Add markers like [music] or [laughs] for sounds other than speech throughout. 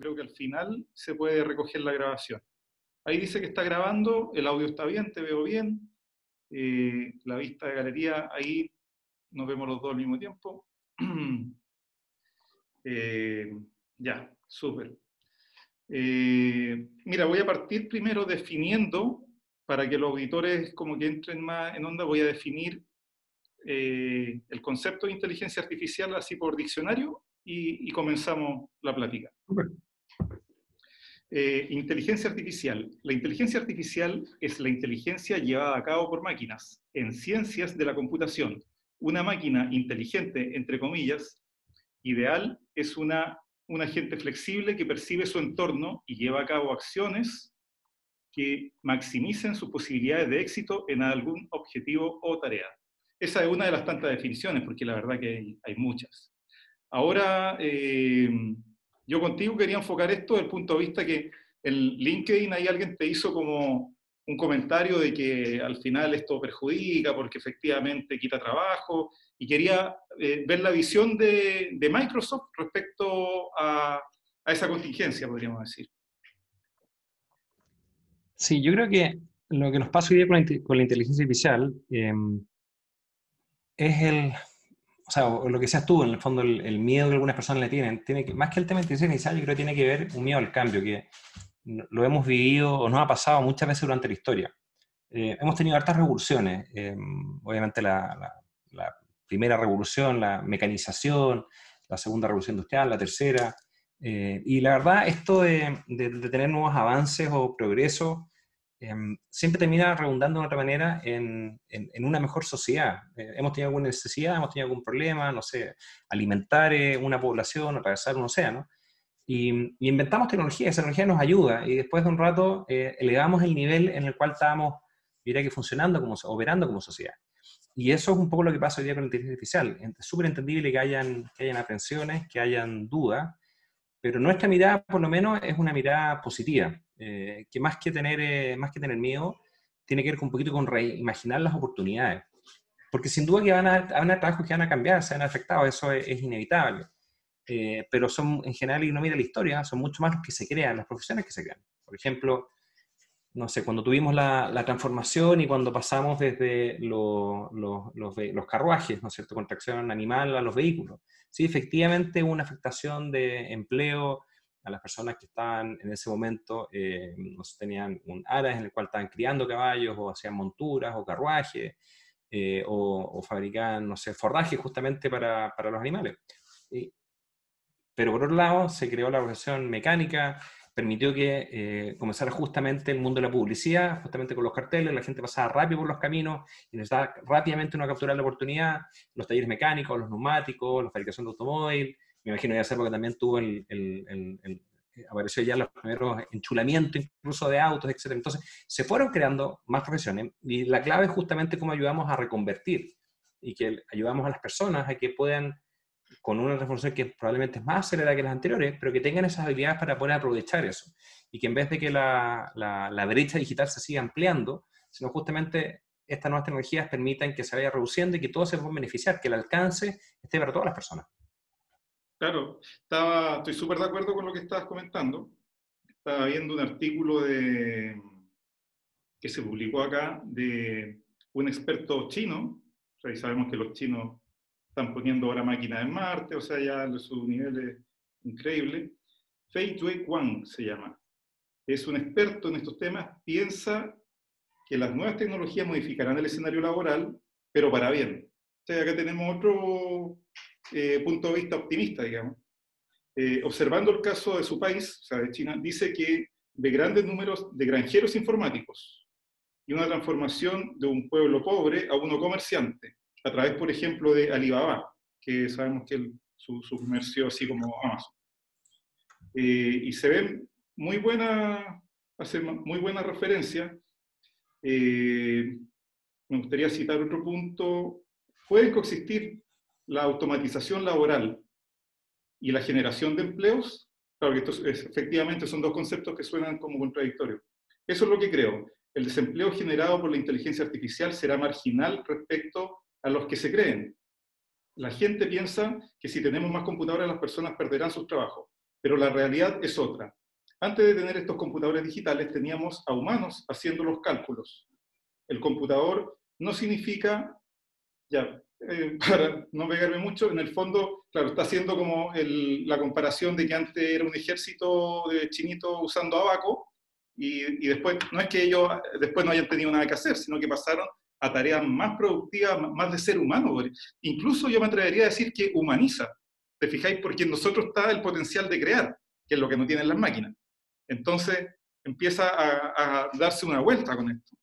creo que al final se puede recoger la grabación. Ahí dice que está grabando, el audio está bien, te veo bien, eh, la vista de galería, ahí nos vemos los dos al mismo tiempo. [clears throat] Eh, ya, súper. Eh, mira, voy a partir primero definiendo, para que los auditores como que entren más en onda, voy a definir el concepto de inteligencia artificial así por diccionario y, comenzamos la plática. Eh, inteligencia artificial. La inteligencia artificial es la inteligencia llevada a cabo por máquinas en ciencias de la computación. Una máquina inteligente, entre comillas, ideal, es una, un agente flexible que percibe su entorno y lleva a cabo acciones que maximicen sus posibilidades de éxito en algún objetivo o tarea. Esa es una de las tantas definiciones, porque la verdad que hay muchas. Ahora, eh, yo contigo quería enfocar esto desde el punto de vista que en LinkedIn ahí alguien te hizo como un comentario de que al final esto perjudica porque efectivamente quita trabajo y quería eh, ver la visión de, Microsoft respecto a, esa contingencia, podríamos decir. Sí, yo creo que lo que nos pasa hoy día con la, inteligencia artificial em, es el, o sea, lo que seas tú, en el fondo, el, miedo que algunas personas le tienen, tiene que, más que el tema de inteligencia yo creo que tiene que ver un miedo al cambio, que lo hemos vivido o nos ha pasado muchas veces durante la historia. Eh, hemos tenido hartas revoluciones, eh, obviamente la, primera revolución, la mecanización, la segunda revolución industrial, la tercera, eh, y la verdad, esto de, de, tener nuevos avances o progresos Em, siempre termina redundando de otra manera en, en, una mejor sociedad. Eh, hemos tenido alguna necesidad, hemos tenido algún problema, no sé, alimentar eh, una población, atravesar un océano, y, inventamos tecnología, esa tecnología nos ayuda, y después de un rato eh, elevamos el nivel en el cual estábamos, diría que funcionando, como, operando como sociedad. Y eso es un poco lo que pasa hoy día con la inteligencia artificial. Es súper entendible que hayan, que hayan aprensiones, que hayan dudas, pero nuestra mirada, por lo menos, es una mirada positiva. Eh, que más que, tener, eh, más que tener miedo, tiene que ver un poquito con reimaginar las oportunidades. Porque sin duda que van a, haber trabajos que van a cambiar, se van a afectar, eso es, inevitable. Eh, pero son, en general, y no mira la historia, son mucho más los que se crean, las profesiones que se crean. Por ejemplo, no sé, cuando tuvimos la, la transformación y cuando pasamos desde los, los, carruajes, ¿no es cierto?, con tracción animal a los vehículos. Sí, efectivamente hubo una afectación de empleo, a las personas que estaban en ese momento, eh, tenían un aras en el cual estaban criando caballos o hacían monturas o carruajes eh, o, fabricaban, no sé, forraje justamente para, para los animales. pero por otro lado, se creó la profesión mecánica, permitió que eh, comenzara justamente el mundo de la publicidad, justamente con los carteles, la gente pasaba rápido por los caminos y necesitaba rápidamente una captura de la oportunidad, los talleres mecánicos, los neumáticos, la fabricación de automóvil, me imagino ya porque también tuvo el, el, el, apareció ya los primeros enchulamientos incluso de autos, etc. Entonces, se fueron creando más profesiones y la clave es justamente cómo ayudamos a reconvertir y que ayudamos a las personas a que puedan, con una revolución que probablemente es más acelerada que las anteriores, pero que tengan esas habilidades para poder aprovechar eso. Y que en vez de que la, la, la brecha digital se siga ampliando, sino justamente estas nuevas tecnologías permitan que se vaya reduciendo y que todos se puedan beneficiar, que el alcance esté para todas las personas. Claro, estaba, estoy súper de acuerdo con lo que estabas comentando. Estaba viendo un artículo de, que se publicó acá de un experto chino. O sabemos que los chinos están poniendo ahora máquinas en Marte, o sea, ya su nivel es increíble. Fei Tui Wang se llama. Es un experto en estos temas. Piensa que las nuevas tecnologías modificarán el escenario laboral, pero para bien. O acá tenemos otro eh, punto de vista optimista, digamos. Eh, observando el caso de su país, o sea, de China, dice que de grandes números de granjeros informáticos y una transformación de un pueblo pobre a uno comerciante, a través, por ejemplo, de Alibaba, que sabemos que su, comercio así como Amazon. Eh, y se ven muy buena, hace muy buena referencia. me gustaría citar otro punto. Pueden coexistir la automatización laboral y la generación de empleos, claro que estos efectivamente son dos conceptos que suenan como contradictorios. Eso es lo que creo. El desempleo generado por la inteligencia artificial será marginal respecto a los que se creen. La gente piensa que si tenemos más computadoras las personas perderán sus trabajos. pero la realidad es otra. Antes de tener estos computadores digitales teníamos a humanos haciendo los cálculos. El computador no significa, ya, eh, para no pegarme mucho, en el fondo, claro, está haciendo como la comparación de que antes era un ejército de chinitos usando abaco, y, y, después, no es que ellos después no hayan tenido nada que hacer, sino que pasaron a tareas más productivas, más de ser humano. Incluso yo me atrevería a decir que humaniza. ¿Te fijáis? Porque en nosotros está el potencial de crear, que es lo que no tienen las máquinas. Entonces empieza a, darse una vuelta con esto.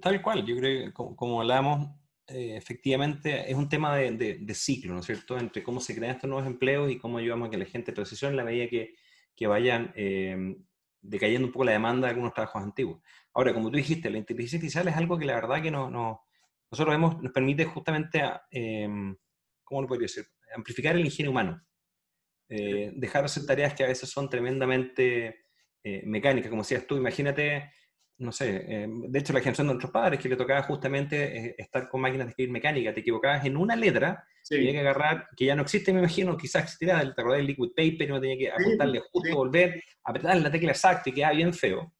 Tal cual, yo creo que como, hablamos, eh, efectivamente es un tema de, ciclo, ¿no es cierto? Entre cómo se crean estos nuevos empleos y cómo ayudamos a que la gente transicione en la medida que, que vayan eh, decayendo un poco la demanda de algunos trabajos antiguos. Ahora, como tú dijiste, la inteligencia artificial es algo que la verdad que no, no nosotros vemos, nos permite justamente, eh, ¿cómo lo podría decir? Amplificar el ingenio humano. Eh, dejar de hacer tareas que a veces son tremendamente eh, mecánicas, como decías tú, imagínate, no sé, eh, de hecho la generación de nuestros padres que le tocaba justamente estar con máquinas de escribir mecánica, te equivocabas en una letra, tenía que agarrar, que ya no existe, me imagino, quizás existirá, te acordás del liquid paper, y no tenía que apuntarle justo, volver, apretar la tecla exacta y quedaba bien feo.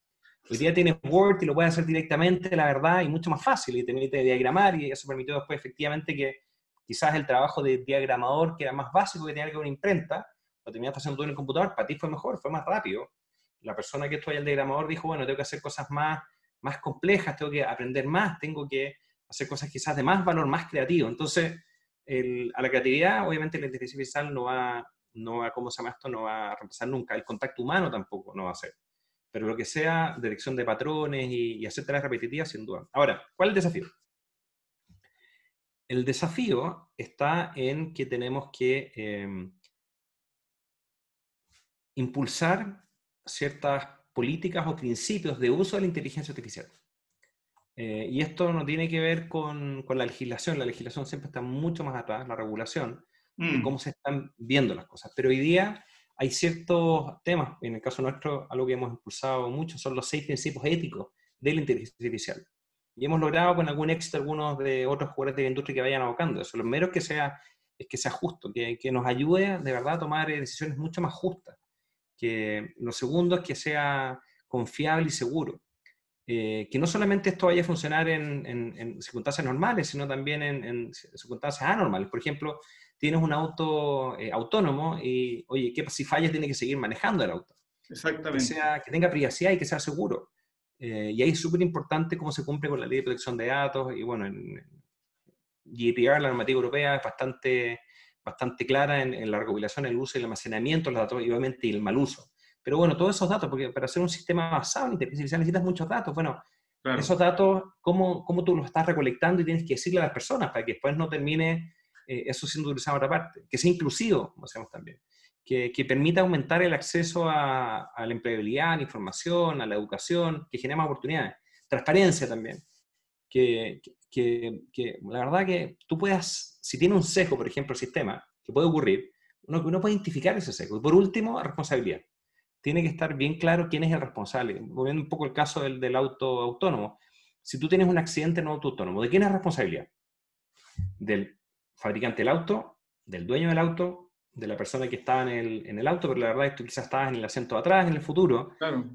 Hoy día tienes Word y lo puedes hacer directamente, la verdad, y mucho más fácil, y te permite diagramar, y eso permitió después efectivamente que quizás el trabajo de diagramador, que era más básico, que tenía que una imprenta, lo terminaste haciendo tú en el computador, para ti fue mejor, fue más rápido. La persona que estuvo el diagramador dijo, bueno, tengo que hacer cosas más, más complejas, tengo que aprender más, tengo que hacer cosas quizás de más valor, más creativo. Entonces, a la creatividad, obviamente la inteligencia artificial no va, no va, ¿cómo se llama esto? No va a reemplazar nunca. El contacto humano tampoco no va a ser. Pero lo que sea, dirección de patrones y, hacer tareas repetitivas, sin duda. Ahora, ¿cuál es el desafío? El desafío está en que tenemos que em, impulsar ciertas políticas o principios de uso de la inteligencia artificial. Eh, y esto no tiene que ver con, con, la legislación, la legislación siempre está mucho más atrás, la regulación, de mm. cómo se están viendo las cosas. Pero hoy día hay ciertos temas, en el caso nuestro, algo que hemos impulsado mucho son los seis principios éticos de la inteligencia artificial. Y hemos logrado con algún éxito algunos de otros jugadores de la industria que vayan abocando eso. Lo primero que sea, es que sea justo, que, que nos ayude de verdad a tomar decisiones mucho más justas que lo segundo es que sea confiable y seguro. Eh, que no solamente esto vaya a funcionar en, circunstancias normales, sino también en, circunstancias anormales. Por ejemplo, tienes un auto eh, autónomo y, oye, ¿qué si fallas tiene que seguir manejando el auto? Exactamente. Que, sea, que tenga privacidad y que sea seguro. Eh, y ahí es súper importante cómo se cumple con la ley de protección de datos. Y bueno, en GDPR, la normativa europea, es bastante bastante clara en, la recopilación, el uso y el almacenamiento de los datos y obviamente el mal uso. Pero bueno, todos esos datos, porque para hacer un sistema basado en inteligencia artificial necesitas muchos datos. Bueno, esos datos, ¿cómo, ¿cómo, tú los estás recolectando y tienes que decirle a las personas para que después no termine eh, eso siendo utilizado en otra parte? Que sea inclusivo, como decíamos también. Que, que, permita aumentar el acceso a, a, la empleabilidad, a la información, a la educación, que genere más oportunidades. Transparencia también. Que, que, que, la verdad que tú puedas, si tiene un sesgo, por ejemplo, el sistema, que puede ocurrir, uno, uno puede identificar ese sesgo. Y por último, responsabilidad. Tiene que estar bien claro quién es el responsable. Volviendo un poco el caso del, del auto autónomo. Si tú tienes un accidente en un auto autónomo, ¿de quién es responsabilidad? Del fabricante del auto, del dueño del auto, de la persona que estaba en el, en el, auto, pero la verdad es que tú quizás estabas en el asiento de atrás en el futuro,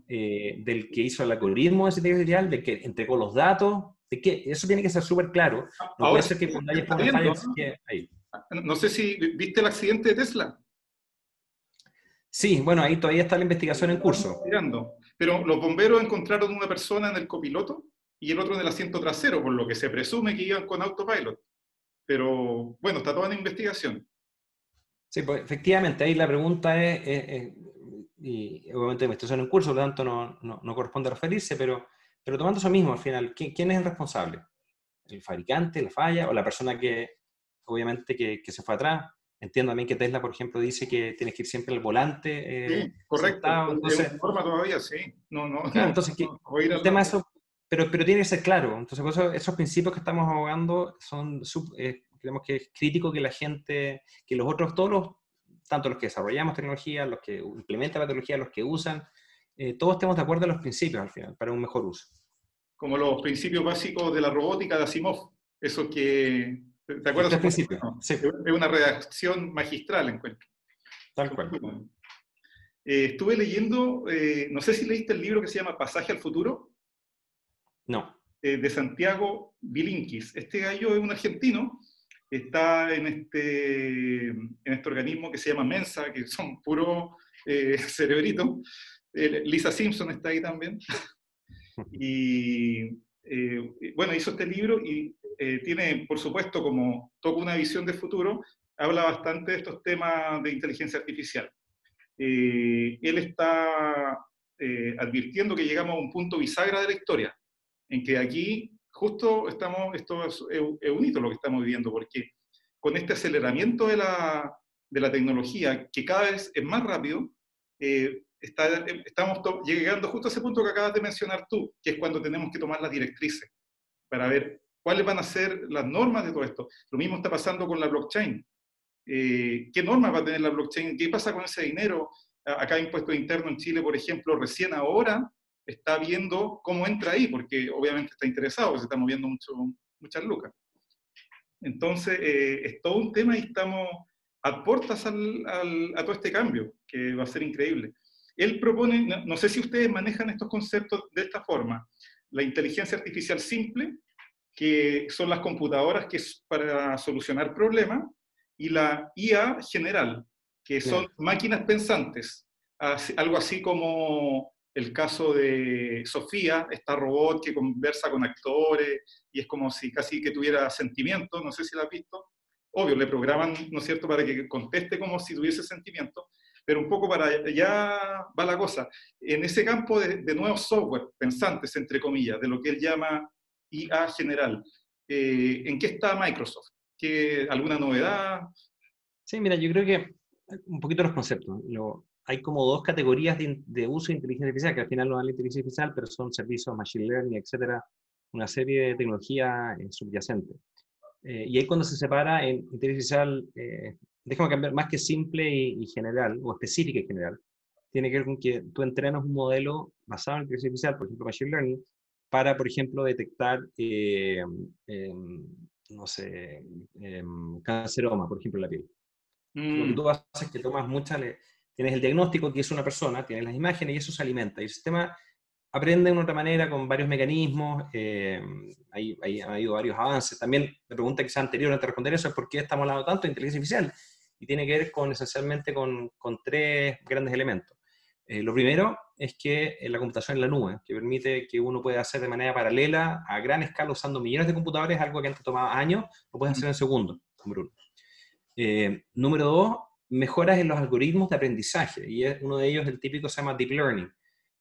eh, del que hizo el algoritmo de inteligencia artificial, del que entregó los datos, que eso tiene que ser súper claro. No puede ser que fallas, ahí. No sé si viste el accidente de Tesla. Sí, bueno, ahí todavía está la investigación en curso. Pero los bomberos encontraron una persona en el copiloto y el otro en el asiento trasero, por lo que se presume que iban con autopilot. Pero bueno, está toda en investigación. Sí, pues efectivamente, ahí la pregunta es, y obviamente investigación en curso, por lo tanto no, no, no corresponde referirse, pero pero tomando eso mismo, al final, ¿quién, es el responsable? ¿El fabricante, la falla o la persona que, obviamente, que, que, se fue atrás? Entiendo también que Tesla, por ejemplo, dice que tienes que ir siempre al volante. Eh, sí, correcto. Entonces, forma todavía, sí. No, no. Claro, entonces, [laughs] el tema eso, pero, pero tiene que ser claro. Entonces, eso, esos principios que estamos abogando son, sub, eh, creemos que es crítico que la gente, que los otros, todos los, tanto los que desarrollamos tecnología, los que implementan la tecnología, los que usan, eh, todos estemos de acuerdo en los principios al final, para un mejor uso. Como los principios básicos de la robótica de Asimov, eso que... ¿Te acuerdas? Este principio, sí. Es una redacción magistral, encuentro. Tal cual. Eh, estuve leyendo, eh, no sé si leíste el libro que se llama Pasaje al Futuro. No. Eh, de Santiago Bilinkis. Este gallo es un argentino, está en este, en este organismo que se llama Mensa, que son puro [laughs] cerebritos. Lisa Simpson está ahí también. [laughs] y bueno, hizo este libro y tiene, por supuesto, como toca una visión de futuro, habla bastante de estos temas de inteligencia artificial. Eh, él está eh, advirtiendo que llegamos a un punto bisagra de la historia, en que aquí justo estamos, esto es, un hito lo que estamos viviendo, porque con este aceleramiento de la, de la tecnología, que cada vez es más rápido, eh, está, estamos llegando justo a ese punto que acabas de mencionar tú, que es cuando tenemos que tomar las directrices para ver cuáles van a ser las normas de todo esto. Lo mismo está pasando con la blockchain. Eh, qué normas va a tener la blockchain, qué pasa con ese dinero. Acá impuesto interno en Chile, por ejemplo, recién ahora está viendo cómo entra ahí, porque obviamente está interesado, se está moviendo mucho, muchas lucas. Entonces, eh, es todo un tema y estamos a puertas al, a todo este cambio, que va a ser increíble. Él propone, no, no sé si ustedes manejan estos conceptos de esta forma, la inteligencia artificial simple, que son las computadoras que es para solucionar problemas, y la IA general, que son máquinas pensantes, algo así como el caso de Sofía, esta robot que conversa con actores y es como si casi que tuviera sentimiento, no sé si la has visto. Obvio, le programan, ¿no es cierto?, para que conteste como si tuviese sentimiento, pero un poco para allá va la cosa. En ese campo de, nuevos software pensantes, entre comillas, de lo que él llama IA general, eh, ¿en qué está Microsoft? ¿Alguna novedad? Sí, mira, yo creo que un poquito los conceptos. hay como dos categorías de, uso de inteligencia artificial, que al final no dan la inteligencia artificial, pero son servicios, machine learning, etcétera, una serie de tecnología eh, subyacente. Eh, y ahí cuando se separa en inteligencia artificial, eh, déjame cambiar, más que simple y, general, o específica y general, tiene que ver con que tú entrenas un modelo basado en inteligencia artificial, por ejemplo, machine learning, para, por ejemplo, detectar eh, em, no sé, em, canceroma, por ejemplo, en la piel. Lo que mm. tú haces es que tomas mucha, tienes el diagnóstico que es una persona, tienes las imágenes y eso se alimenta. Y el sistema aprende de una otra manera con varios mecanismos, eh, hay, ha habido varios avances. También la pregunta que sea anterior antes de responder eso es por qué estamos hablando tanto de inteligencia artificial. Y tiene que ver con esencialmente con, tres grandes elementos. Eh, lo primero es que la computación en la nube, que permite que uno pueda hacer de manera paralela a gran escala usando millones de computadores, algo que antes tomaba años, lo puedes hacer en segundos, número uno. Eh, número dos, mejoras en los algoritmos de aprendizaje, y es uno de ellos, el típico se llama Deep Learning,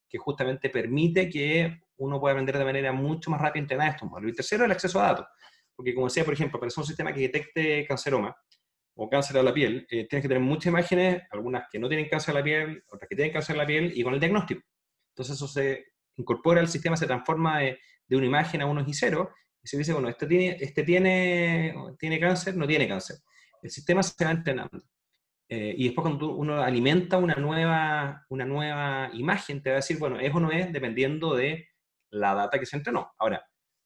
que justamente permite que uno pueda aprender de manera mucho más rápida y entrenar estos modelos. Y tercero, el acceso a datos, porque como decía, por ejemplo, para hacer un sistema que detecte canceroma, o cáncer de la piel, eh, tienes que tener muchas imágenes, algunas que no tienen cáncer de la piel, otras que tienen cáncer de la piel, y con el diagnóstico. Entonces eso se incorpora al sistema, se transforma de, una imagen a unos y cero, y se dice, bueno, este tiene, este tiene, tiene cáncer, no tiene cáncer. El sistema se va entrenando. Eh, y después cuando uno alimenta una nueva, una nueva imagen, te va a decir, bueno, es o no es, dependiendo de la data que se entrenó. Ahora,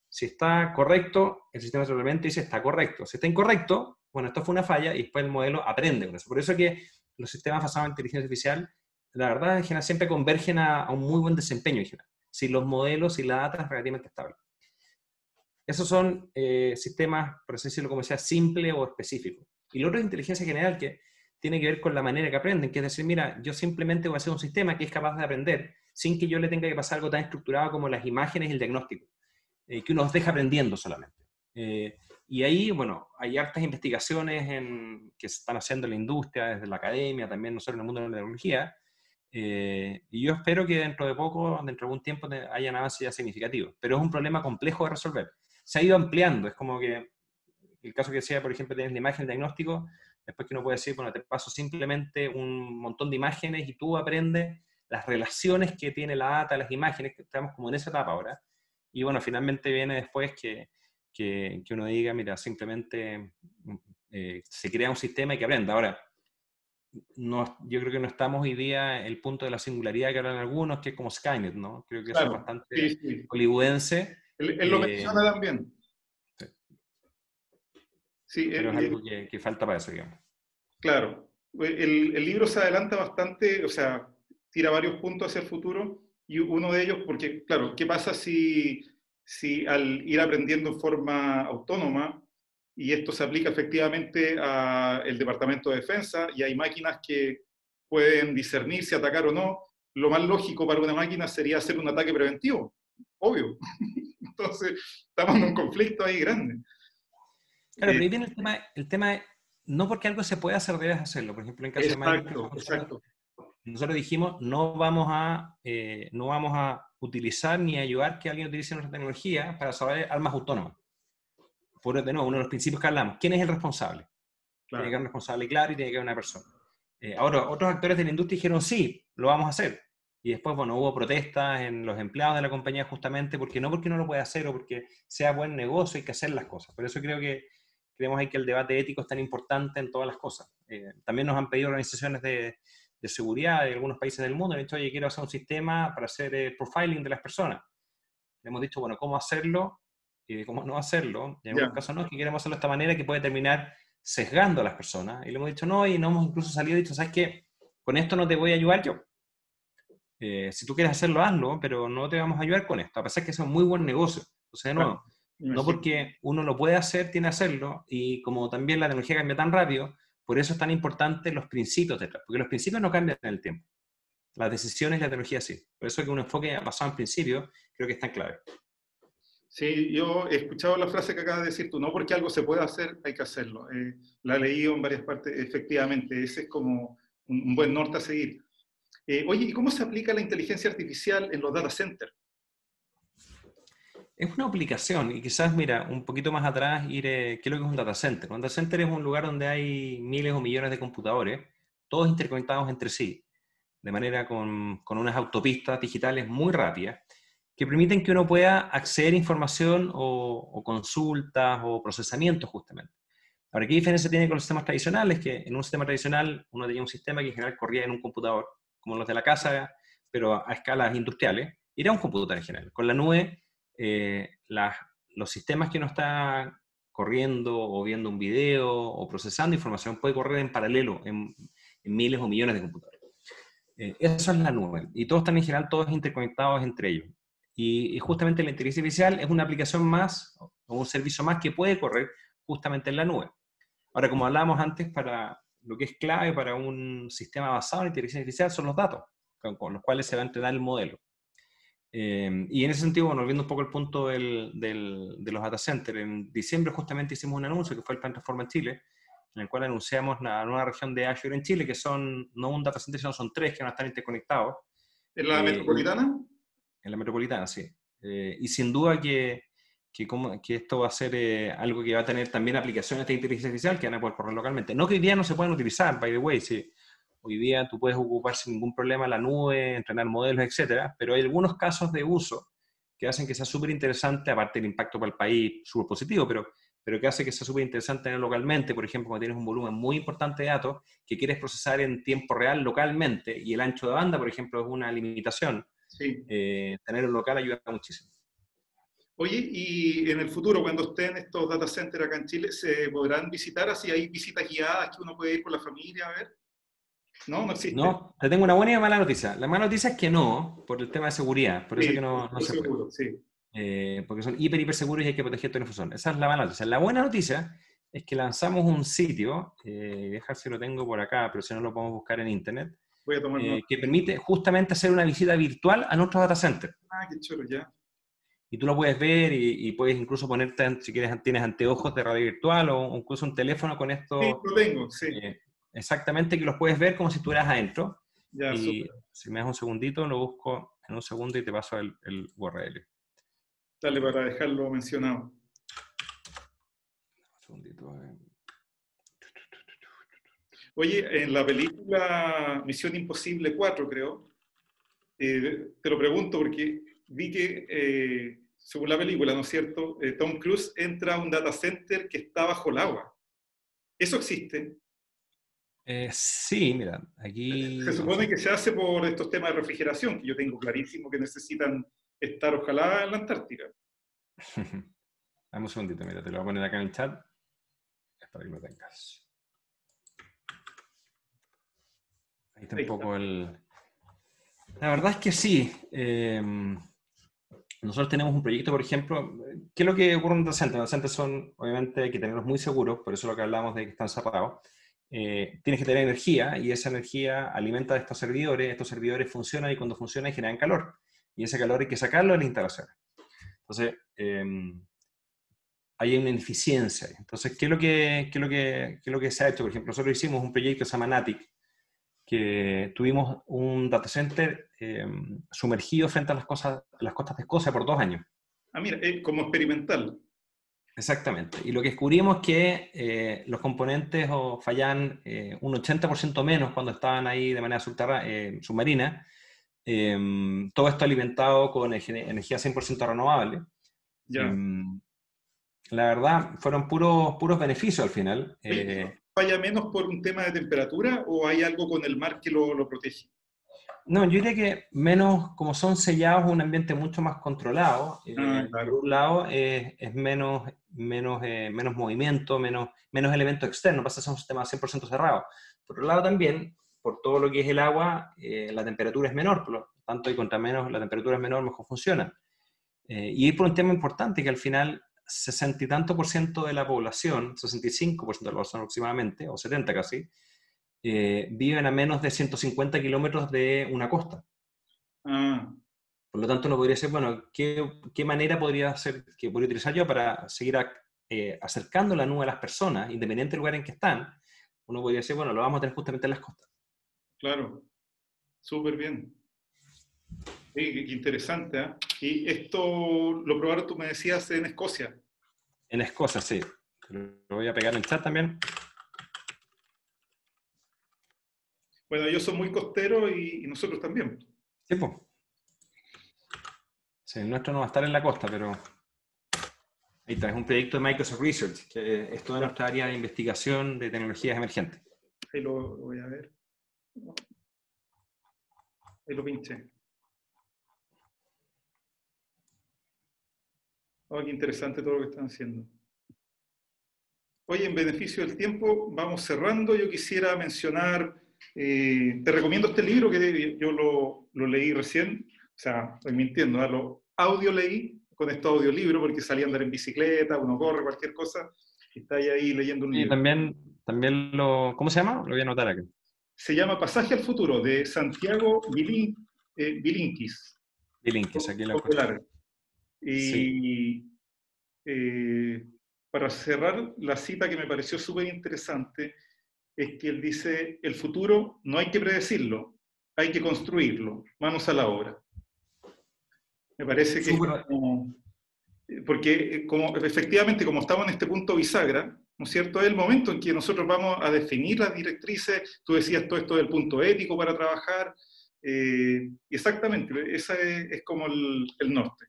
si está correcto, el sistema simplemente dice está correcto. Si está incorrecto, bueno, esto fue una falla y después el modelo aprende con eso. Por eso es que los sistemas basados en inteligencia artificial, la verdad, en general, siempre convergen a, un muy buen desempeño en general, si los modelos y la data es relativamente estable. Esos son eh, sistemas, por así decirlo, como sea, simple o específico. Y lo otro es inteligencia general, que tiene que ver con la manera que aprenden, que es decir, mira, yo simplemente voy a hacer un sistema que es capaz de aprender sin que yo le tenga que pasar algo tan estructurado como las imágenes y el diagnóstico, eh, que uno los deja aprendiendo solamente. Eh, y ahí, bueno, hay hartas investigaciones en, que se están haciendo en la industria, desde la academia, también nosotros en el mundo de la tecnología. Eh, y yo espero que dentro de poco, dentro de algún tiempo, hayan avances ya significativos. Pero es un problema complejo de resolver. Se ha ido ampliando. Es como que el caso que decía, por ejemplo, tienes la imagen el diagnóstico, después que uno puede decir, bueno, te paso simplemente un montón de imágenes y tú aprendes las relaciones que tiene la data, las imágenes, que estamos como en esa etapa ahora. Y bueno, finalmente viene después que que, uno diga, mira, simplemente eh, se crea un sistema y que aprenda. Ahora, no, yo creo que no estamos hoy día en el punto de la singularidad que hablan algunos, que es como Skynet, ¿no? Creo que eso es bastante hollywoodense. Él, lo menciona eh, también. Sí. Pero es algo que, falta para eso, digamos. Claro. El, el, libro se adelanta bastante, o sea, tira varios puntos hacia el futuro y uno de ellos, porque claro, ¿qué pasa si, si al ir aprendiendo en forma autónoma, y esto se aplica efectivamente al Departamento de Defensa, y hay máquinas que pueden discernir si atacar o no, lo más lógico para una máquina sería hacer un ataque preventivo, obvio. [laughs] Entonces, estamos en un conflicto ahí grande. Claro, pero ahí eh, viene el tema, el tema, no porque algo se pueda hacer, debes hacerlo. Por ejemplo, en caso de Minecraft, exacto. Nosotros dijimos, no vamos, a, eh, no vamos a utilizar ni ayudar que alguien utilice nuestra tecnología para saber armas autónomas. Por de nuevo, uno de los principios que hablamos. ¿Quién es el responsable? Tiene que haber un responsable claro y tiene que haber una persona. Eh, ahora, otros actores de la industria dijeron, sí, lo vamos a hacer. Y después, bueno, hubo protestas en los empleados de la compañía justamente porque no porque no lo puede hacer o porque sea buen negocio, hay que hacer las cosas. Por eso creo que creemos ahí que el debate ético es tan importante en todas las cosas. Eh, también nos han pedido organizaciones de, de, seguridad de algunos países del mundo, han dicho, oye, quiero hacer un sistema para hacer el profiling de las personas. Le hemos dicho, bueno, ¿cómo hacerlo? Y cómo no hacerlo. Y en algunos casos no, es que queremos hacerlo de esta manera que puede terminar sesgando a las personas. Y le hemos dicho, no, y no hemos incluso salido y dicho, ¿sabes qué? Con esto no te voy a ayudar yo. Eh, si tú quieres hacerlo, hazlo, pero no te vamos a ayudar con esto, a pesar que es un muy buen negocio. Entonces, no, no porque uno lo puede hacer, tiene que hacerlo, y como también la tecnología cambia tan rápido, por eso es tan importante los principios detrás, porque los principios no cambian en el tiempo. Las decisiones y la tecnología sí. Por eso que un enfoque basado en principios creo que está en clave. Sí, yo he escuchado la frase que acabas de decir tú, no porque algo se pueda hacer, hay que hacerlo. Eh, la he leído en varias partes, efectivamente, ese es como un buen norte a seguir. Eh, oye, ¿y cómo se aplica la inteligencia artificial en los data centers? Es una aplicación y quizás, mira, un poquito más atrás ir, eh, ¿qué es lo que es un data center? Un data center es un lugar donde hay miles o millones de computadores, todos interconectados entre sí, de manera con, con unas autopistas digitales muy rápidas, que permiten que uno pueda acceder a información o, o consultas o procesamiento justamente. Ahora, ¿qué diferencia tiene con los sistemas tradicionales? Que en un sistema tradicional uno tenía un sistema que en general corría en un computador como los de la casa, pero a escalas industriales, irá a un computador en general. Con la nube, eh, los sistemas que uno está corriendo o viendo un video o procesando información puede correr en paralelo en, miles o millones de computadores. Eh, eso es la nube. Y todos están en general todos interconectados entre ellos. Y, y, justamente la inteligencia artificial es una aplicación más o un servicio más que puede correr justamente en la nube. Ahora, como hablábamos antes, para lo que es clave para un sistema basado en inteligencia artificial son los datos con, los cuales se va a entrenar el modelo. Eh, y en ese sentido, bueno, volviendo un poco al punto del, de los data centers, en diciembre justamente hicimos un anuncio que fue el Plan Transforma en Chile, en el cual anunciamos la nueva región de Azure en Chile, que son no un data center, sino son tres que van a estar interconectados. ¿En la eh, metropolitana? En la metropolitana, sí. Eh, y sin duda que que, esto va a ser eh, algo que va a tener también aplicaciones de inteligencia artificial que van a poder correr localmente. No que hoy día no se puedan utilizar, by the way, si hoy día tú puedes ocupar sin ningún problema la nube, entrenar modelos, etcétera, pero hay algunos casos de uso que hacen que sea súper interesante, aparte del impacto para el país súper positivo, pero, pero que hace que sea súper interesante tener localmente, por ejemplo, cuando tienes un volumen muy importante de datos que quieres procesar en tiempo real localmente y el ancho de banda, por ejemplo, es una limitación. Sí. Eh, tener un local ayuda muchísimo. Oye, y en el futuro, cuando estén estos data centers acá en Chile, ¿se podrán visitar? Así hay visitas guiadas que uno puede ir con la familia a ver. No, no existe. No, te tengo una buena y mala noticia. La mala noticia es que no, por el tema de seguridad. Por eso que no, no se seguro, Sí. Eh, porque son hiper, hiper seguros y hay que proteger tu información. Esa es la mala noticia. La buena noticia es que lanzamos un sitio, eh, dejar si lo tengo por acá, pero si no lo podemos buscar en internet, Voy a tomar eh, que permite justamente hacer una visita virtual a nuestros data centers. Ah, qué chulo, ya y tú lo puedes ver y, puedes incluso ponerte, si quieres, tienes anteojos de radio virtual o incluso un teléfono con esto. Sí, lo tengo, sí. Eh, exactamente, que los puedes ver como si estuvieras adentro. Ya, y si me das un segundito, lo busco en un segundo y te paso el, el URL. Dale para dejarlo mencionado. Un segundito. Oye, en la película Misión Imposible 4, creo, eh, te lo pregunto porque vi que, eh, según la película, ¿no es cierto?, eh, Tom Cruise entra a un data center que está bajo el agua. ¿Eso existe? Eh, sí, mira, aquí... Se supone que se hace por estos temas de refrigeración, que yo tengo clarísimo que necesitan estar ojalá en la Antártida. [laughs] Dame un segundito, mira, te lo voy a poner acá en el chat. Es para que lo tengas. Ahí está un poco el, La verdad es que sí. Eh, nosotros tenemos un proyecto, por ejemplo, ¿qué es lo que ocurre en data centers? Los data son, obviamente, hay que tenerlos muy seguros, por eso es lo que hablamos de que están separados. Eh, tienes que tener energía y esa energía alimenta a estos servidores, estos servidores funcionan y cuando funcionan generan calor. Y ese calor hay que sacarlo de la instalación. Entonces, em, hay una ineficiencia. Entonces, ¿qué es, lo que, qué es lo que, qué es lo que se ha hecho? Por ejemplo, nosotros hicimos un proyecto que se llama Natic, que tuvimos un data center em, sumergido frente a las, cosas, las costas de Escocia por dos años. Ah, mira, como experimental. Exactamente. Y lo que descubrimos es que eh, los componentes o fallan eh, un 80% menos cuando estaban ahí de manera eh, submarina. Em, todo esto alimentado con energía 100% renovable. Em, la verdad, fueron puros, puros beneficios al final falla menos por un tema de temperatura o hay algo con el mar que lo, lo protege? No, yo diría que menos, como son sellados, un ambiente mucho más controlado. Eh, ah, por un lado, es menos, menos, eh, menos movimiento, menos, menos elementos externos, pasa a ser un sistema 100% cerrado. Por otro lado, también, por todo lo que es el agua, eh, la temperatura es menor, por lo tanto, y contra menos la temperatura es menor, mejor funciona. y por un tema importante que al final 60 y tanto por ciento de la población, 65 por ciento de la población aproximadamente, o 70 casi, eh, viven a menos de 150 kilómetros de una costa. Ah. Por lo tanto, uno podría decir, bueno, ¿qué, qué manera podría, ser, que podría utilizar yo para seguir eh, acercando la nube a las personas, independiente del lugar en que están? Uno podría decir, bueno, lo vamos a tener justamente en las costas. Claro, súper bien. Sí, qué interesante. ¿eh? Y esto lo probaron, tú me decías, en Escocia. En Escocia, sí. Lo voy a pegar en el chat también. Bueno, ellos son muy costeros y, nosotros también. Sí, pues. Sí, el nuestro no va a estar en la costa, pero ahí está, es un proyecto de Microsoft Research, que es toda nuestra área de investigación de tecnologías emergentes. Ahí lo, voy a ver. Ahí lo pinché. Oh, qué interesante todo lo que están haciendo. Oye, en beneficio del tiempo, vamos cerrando. Yo quisiera mencionar, eh, te recomiendo este libro que yo lo, leí recién, o sea, estoy mintiendo, lo audio leí con este audiolibro porque salía a andar en bicicleta, uno corre, cualquier cosa, y está ahí, leyendo un libro. Y también, también lo, ¿cómo se llama? Lo voy a anotar aquí. Se llama Pasaje al Futuro, de Santiago Bilin, eh, Bilinkis. Bilinkis, aquí lo y eh, para cerrar la cita que me pareció súper interesante, es que él dice, el futuro no hay que predecirlo, hay que construirlo, manos a la obra. Me parece que... porque eh, como, efectivamente, como estamos en este punto bisagra, ¿no es cierto? Es el momento en que nosotros vamos a definir las directrices, tú decías todo esto del punto ético para trabajar, eh, exactamente, ese es, como el norte.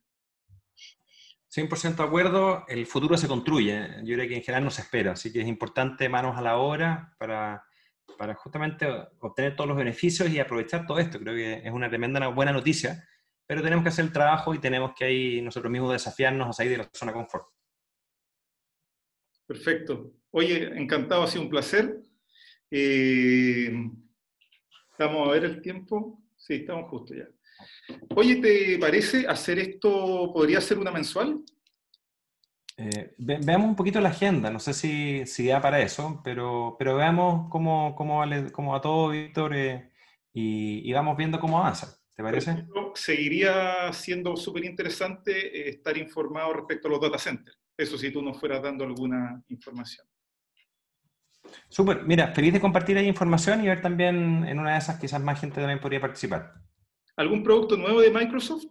100% de acuerdo, el futuro se construye, yo creo que en general no se espera, así que es importante manos a la obra para, para justamente obtener todos los beneficios y aprovechar todo esto. Creo que es una tremenda, buena noticia, pero tenemos que hacer el trabajo y tenemos que ahí nosotros mismos desafiarnos a salir de la zona de confort. Perfecto. Oye, encantado, ha sido un placer. Eh, vamos a ver el tiempo. Sí, estamos justo ya. Oye, ¿te parece hacer esto, podría ser una mensual? Eh, veamos un poquito la agenda, no sé si, si da para eso, pero, pero veamos cómo, cómo, vale, cómo va todo, Víctor, eh, y, y, vamos viendo cómo avanza. ¿Te parece? seguiría siendo súper interesante eh, estar informado respecto a los data centers. Eso si tú nos fueras dando alguna información. Súper, mira, feliz de compartir ahí información y ver también en una de esas quizás más gente también podría participar. ¿Algún producto nuevo de Microsoft?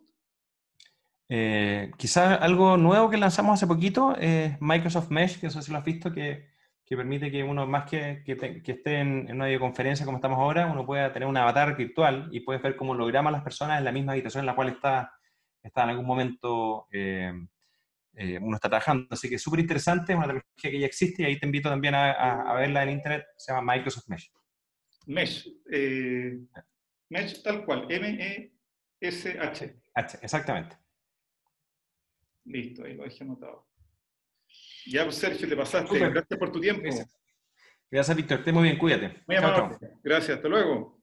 Eh, quizás algo nuevo que lanzamos hace poquito es Microsoft Mesh, que no sé si lo has visto, que, permite que uno, más que, que, esté en, una videoconferencia como estamos ahora, uno pueda tener un avatar virtual y puedes ver cómo logramos a las personas en la misma habitación en la cual está, está en algún momento eh, eh, uno está trabajando. Así que es súper interesante, es una tecnología que ya existe y ahí te invito también a, verla en internet, se llama Microsoft Mesh. Mesh. Mesh tal cual, M-E-S-H. H, exactamente. Listo, ahí lo dejé anotado. Ya, pues, Sergio, te pasaste. Gracias por tu tiempo. Gracias, Víctor. Esté muy bien, cuídate. Muy amable. Gracias, hasta luego.